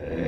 Uh...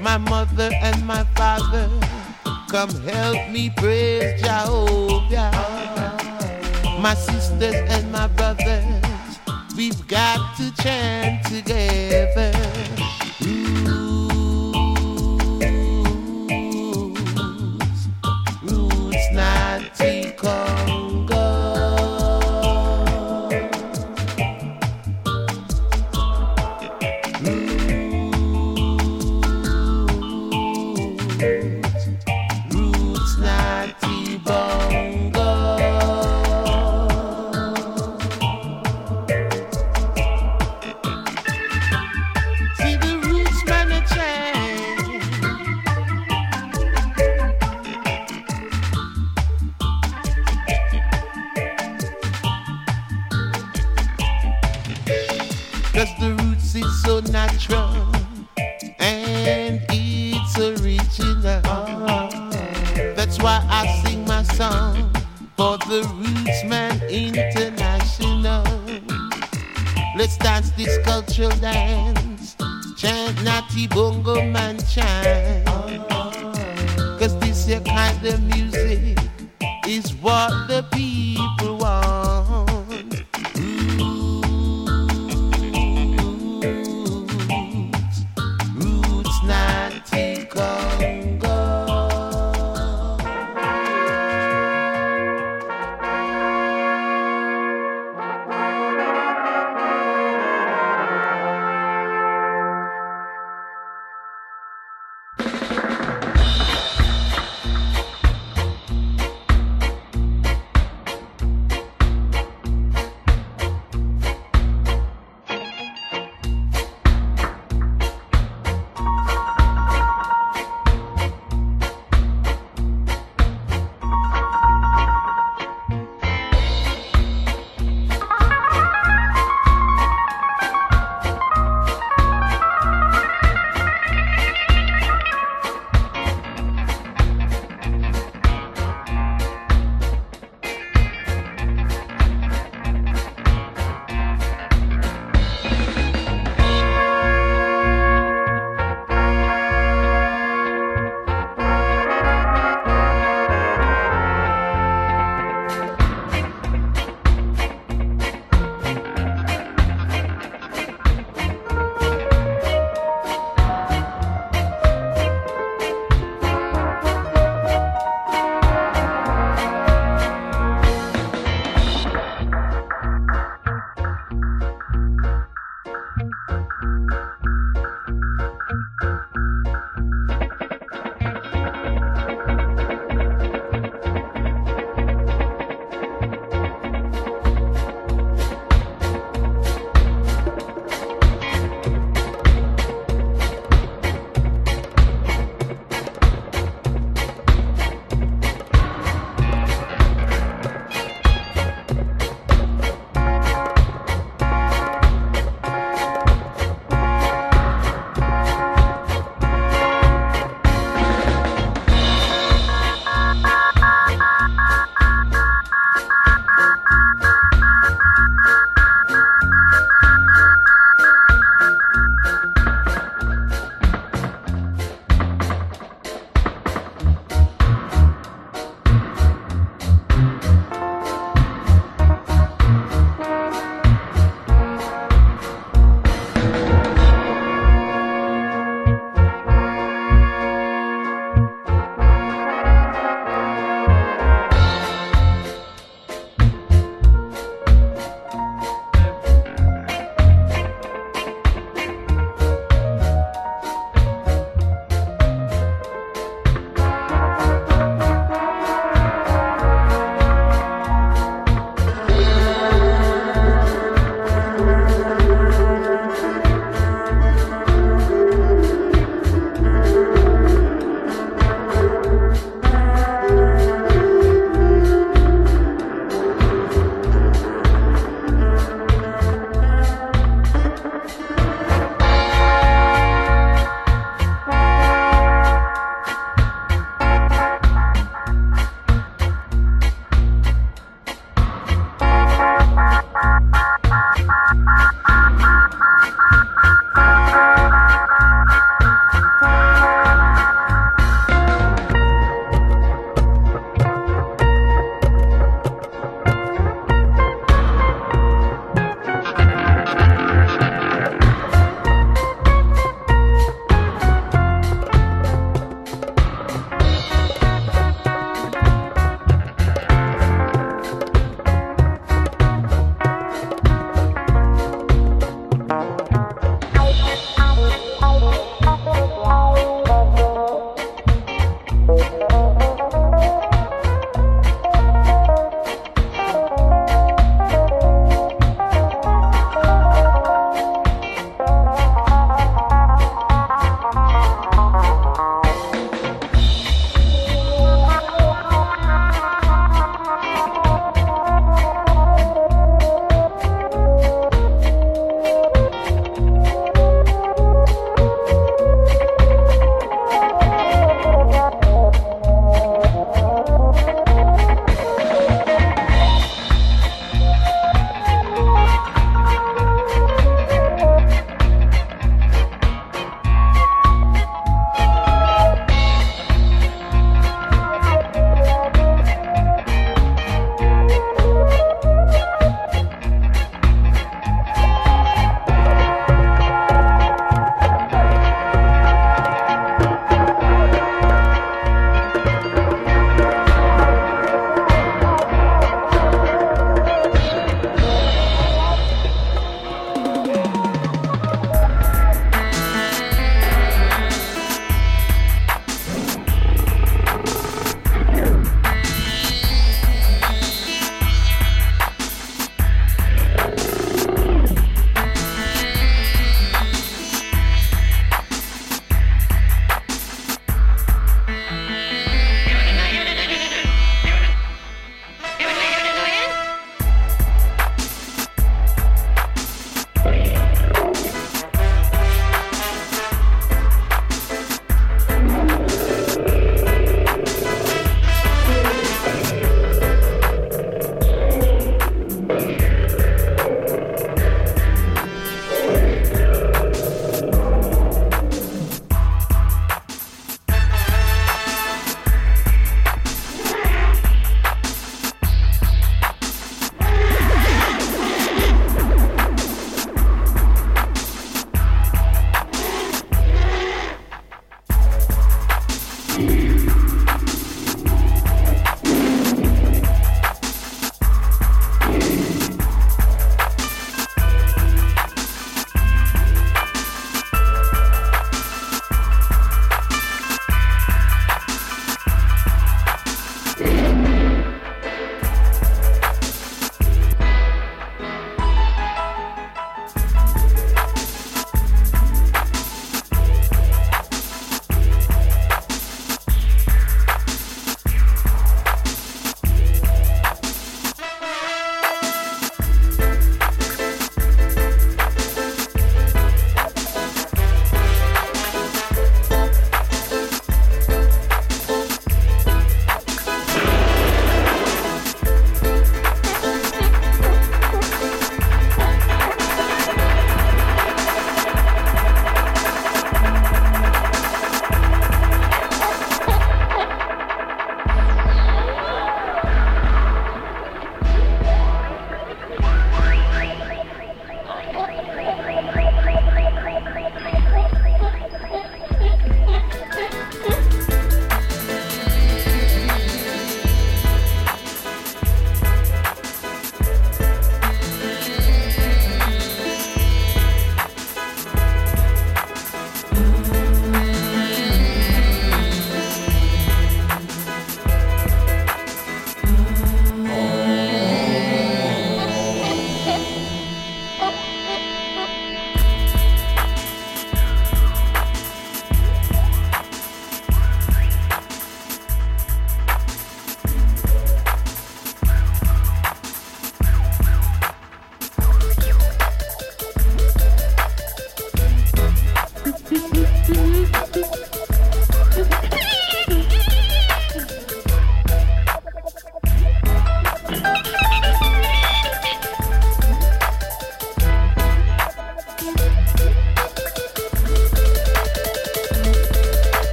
My mother and my father, come help me praise Jehovah. My sisters and my brothers, we've got to chant together.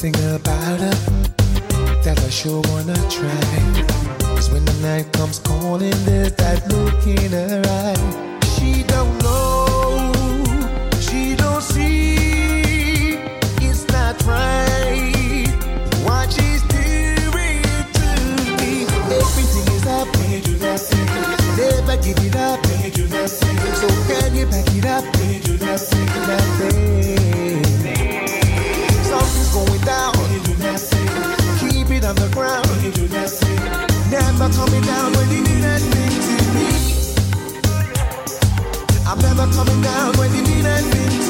Something about her that I sure wanna try. Cause when the night comes calling, there's that look in her eye. She don't know, she don't see, it's not right. What she's doing to me, everything is up. Never give it up. So can you back it up? Nothing. Something's Never coming down when you to me. I'm never coming down when you need anything to.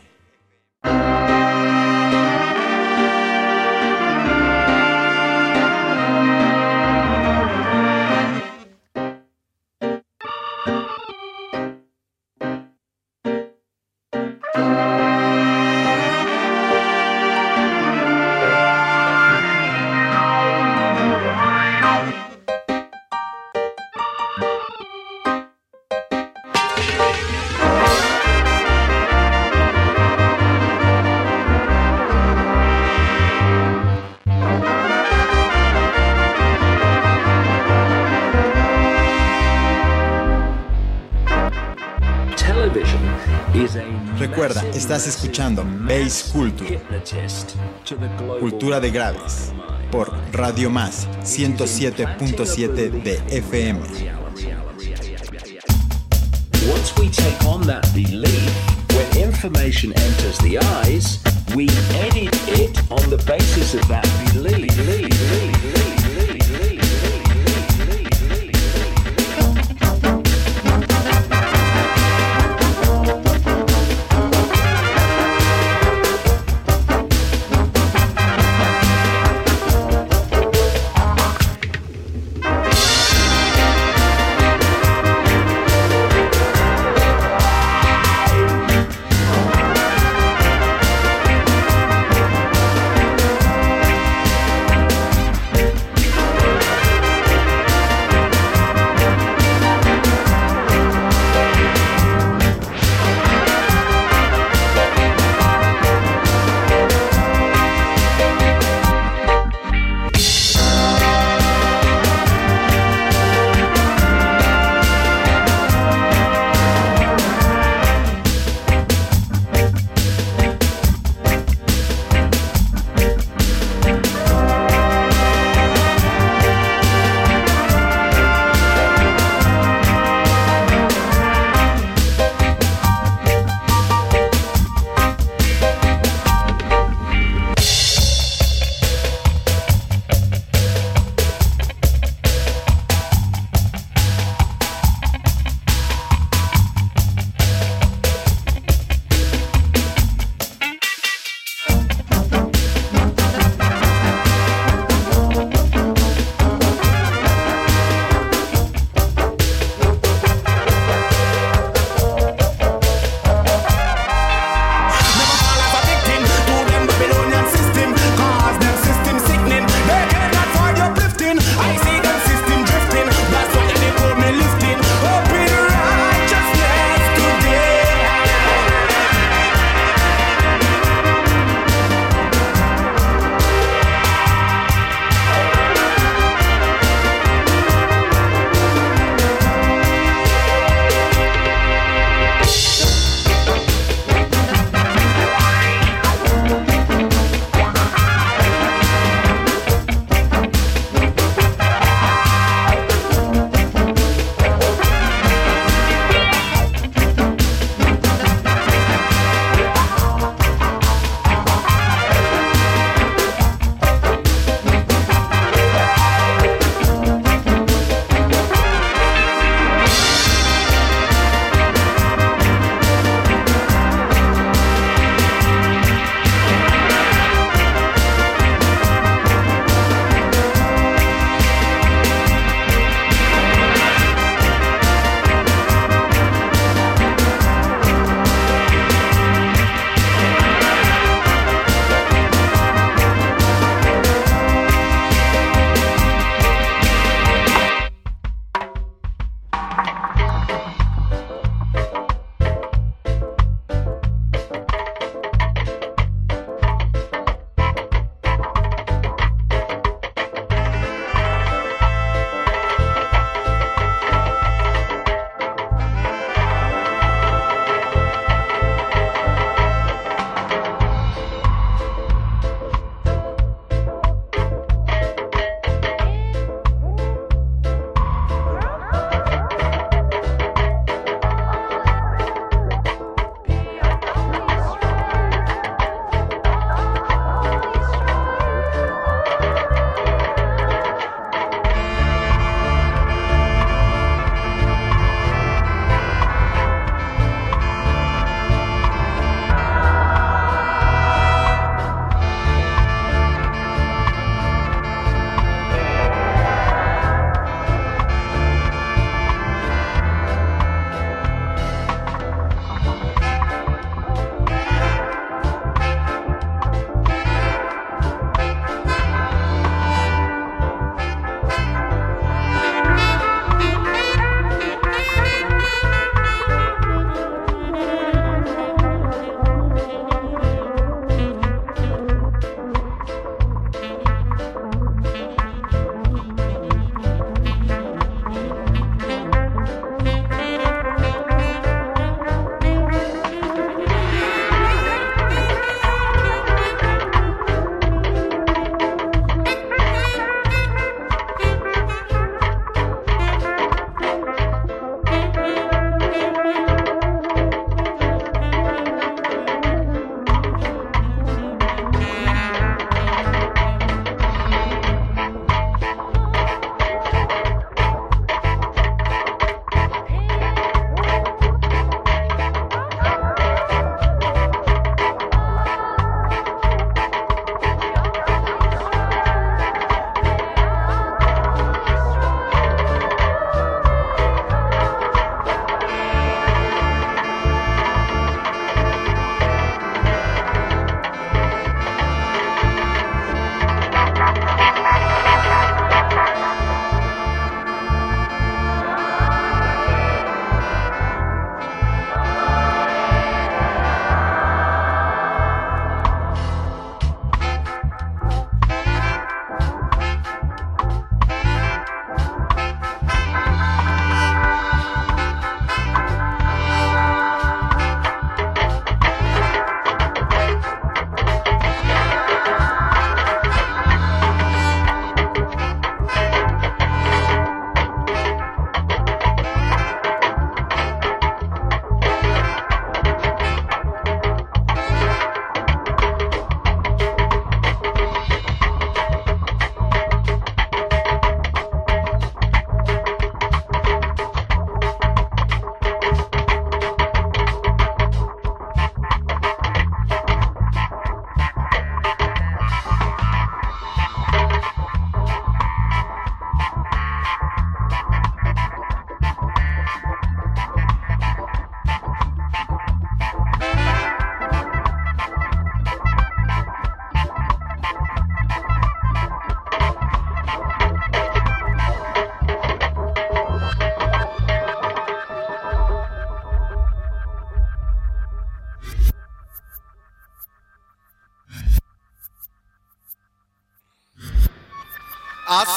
Estás escuchando Base Culture, Cultura de Graves, por Radio Más 107.7 de FM. Once we take on that belief, when information enters the eyes, we edit it on the basis of that belief. I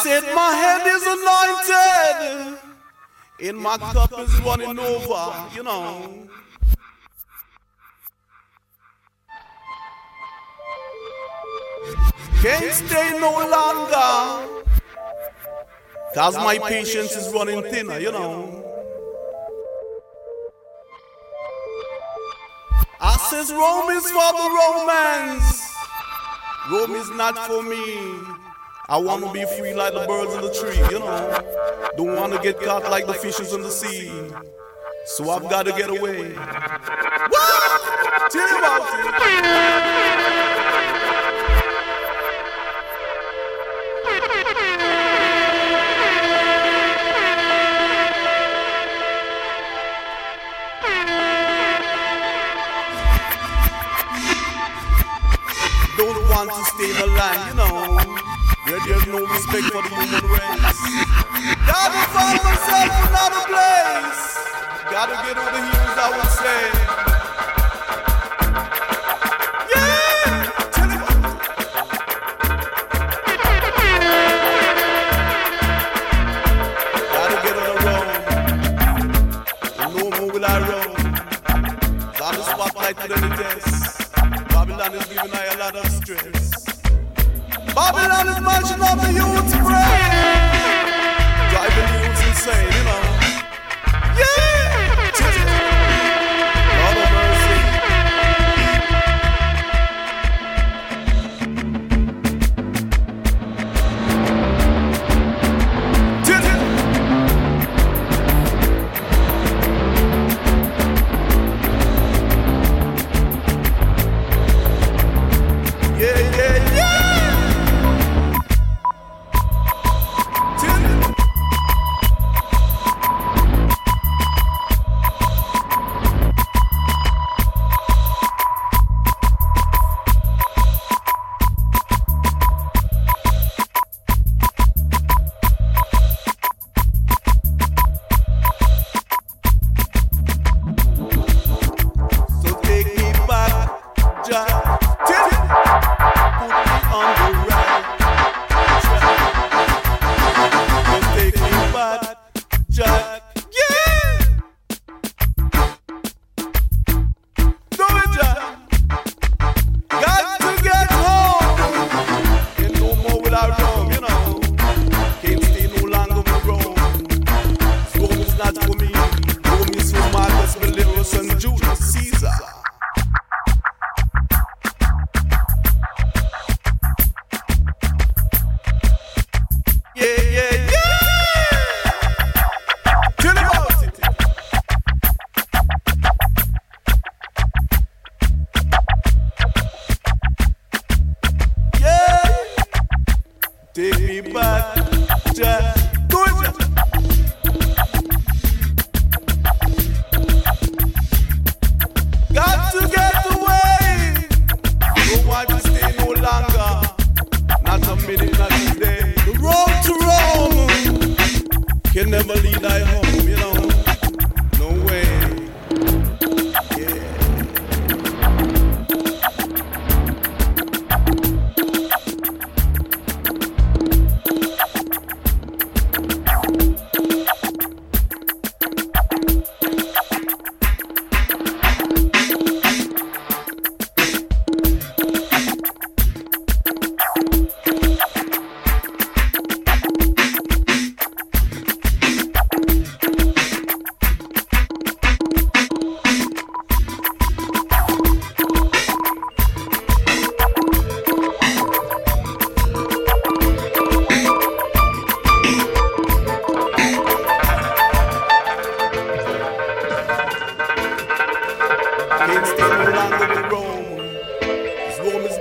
said my head is anointed, and my cup is running over, you know. Can't stay no longer, cause my patience is running thinner, you know. I says Rome is for the romance. Rome is not for me. I want to be free like the birds in the tree, you know. Don't want to get caught like the fishes in the sea. So I've got to get away. Don't want to stay the line, you know. Where there's no respect for the human race. Gotta find myself another place. Gotta get over the heels, I would say. On. Babylon is giving I a lot of stress. Babylon is marching up the youth's brain. Driving the youths insane, you know. Yeah!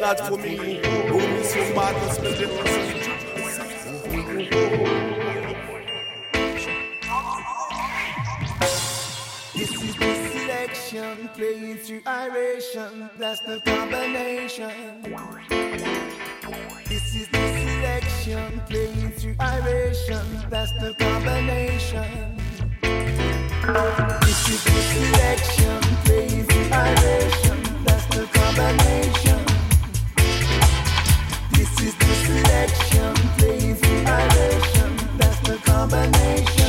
Not for me. Marcus Valerius and Julius. This is the selection playing through iration. That's the combination. This is the selection playing through iration. That's the combination. This is the selection playing through iration. That's the combination selection, lazy aeration. That's the combination.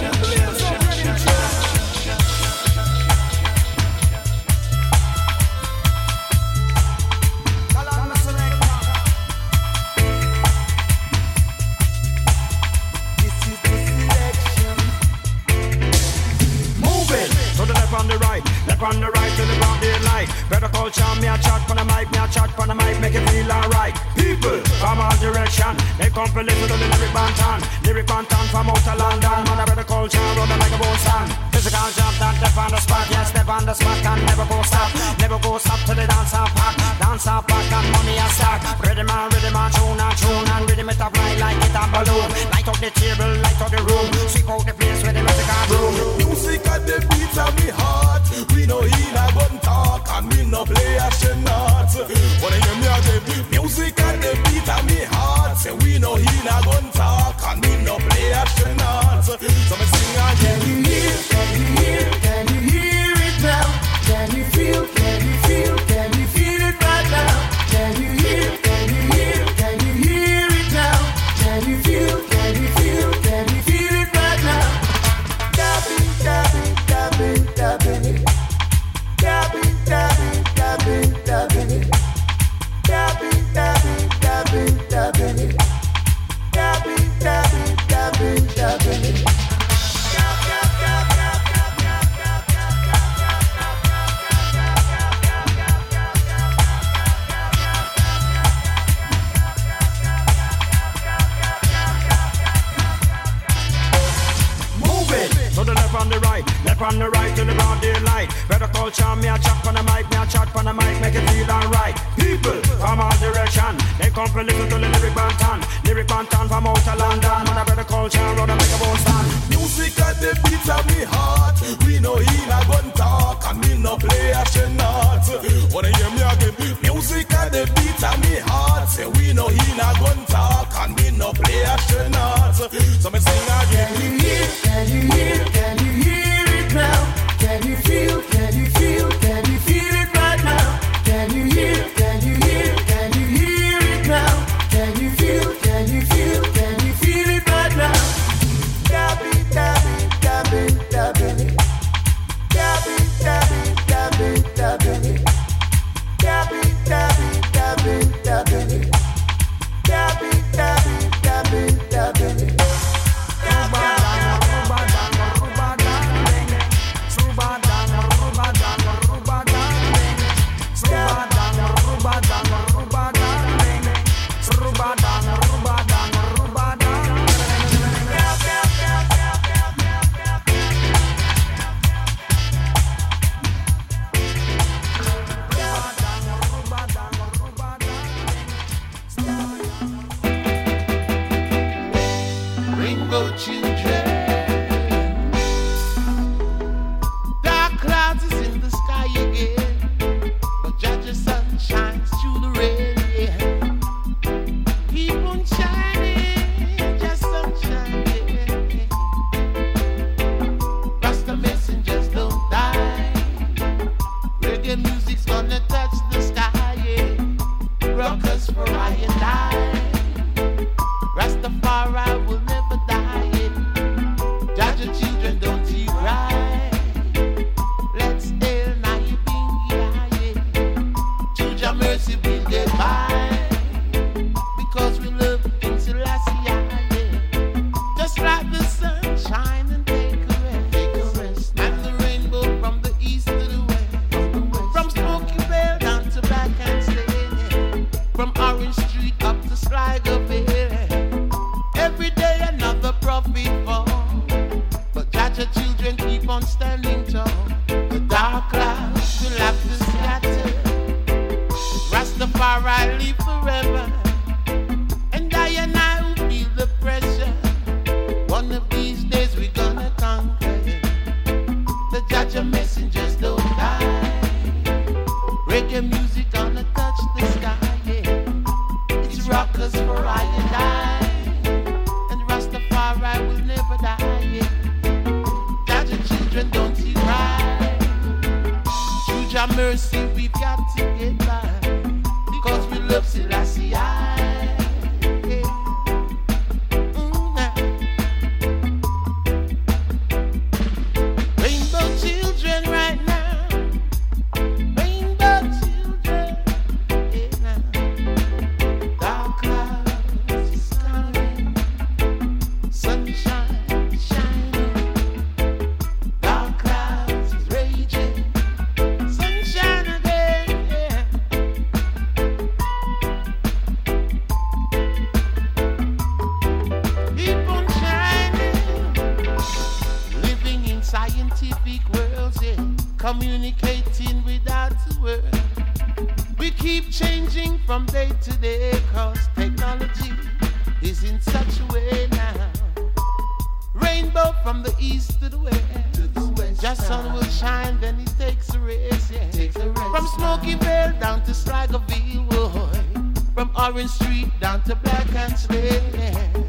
people listen to the lyric bantan. Lyric bantan from outer London. Man, I better call John, rolling like a bone sand Physical jump, that step on the spot. Yeah, step on the spot, can never go stop. Never go stop till the dance hall pack Dance hall pack, got money a stack Ready man, ready man, tune and tune And ready me to fly like it a balloon. Light up the table from day to day, cause technology is in such a way now. Rainbow from the east to the west. Just sun will shine, then it takes a race, yeah. From Smoky Vale down to boy. From Orange Street down to Black and yeah.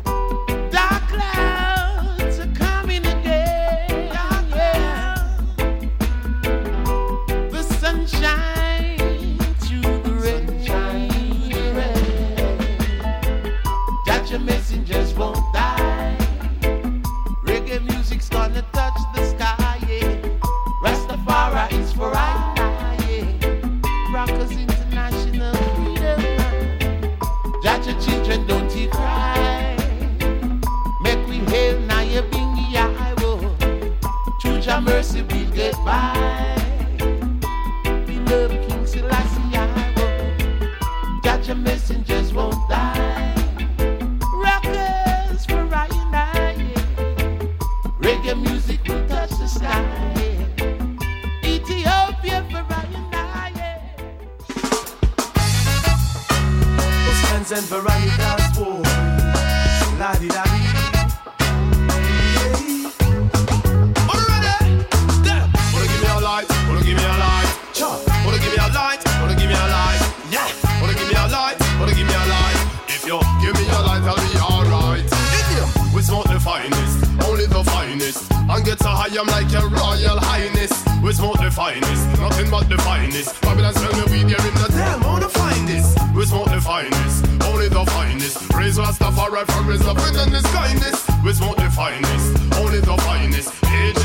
I'm like your royal highness. We smoke the finest, nothing but the finest. Babylon sell me weed, you're in the damn, how find this? We smoke the finest, only the finest. Praise Rastafari for his love and his kindness. We smoke the finest, only the finest. AJ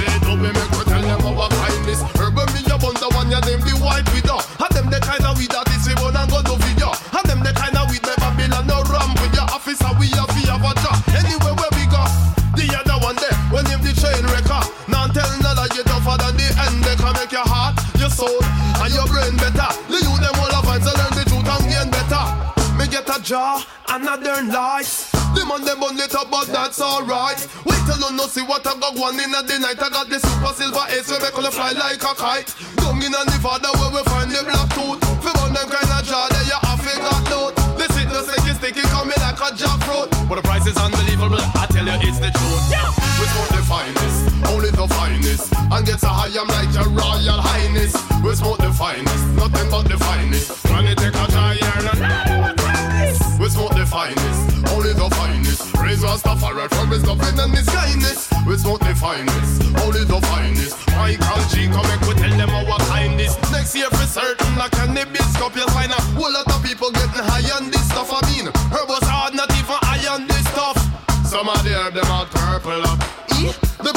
Me get a jar and a darn lights. The man them on it up, but that's alright. Wait till you know see what I got one in the night. I got the Super Silver Haze we make all fly like a kite. Down in the Nevada where we find the black tooth. For one them kind of jar there you have to got note. The sickness sticky sticky coming like a jackfruit. But the price is unbelievable. I tell you it's the truth. Yeah. We smoke the finest, only the finest. And get so high I'm like your royal highness. We smoke the finest, nothing but the finest. When you take a try here and we smoke the finest, only the finest. Raise Rastafari from his loving and his kindness. We smoke the finest, only the finest. Michael G, come back, we tell them our kindness. Next year for certain, like a cannabis cup, you'll find a whole lot of people getting high on this stuff. I mean, herbals hard, not even high on this stuff. Some of the herb, them all purple up. Eh? The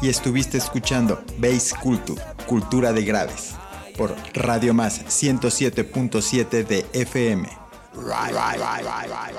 Y estuviste escuchando Bass Culture, Cultura de Graves, por Radio Más 107.7 de FM. Right, right, right,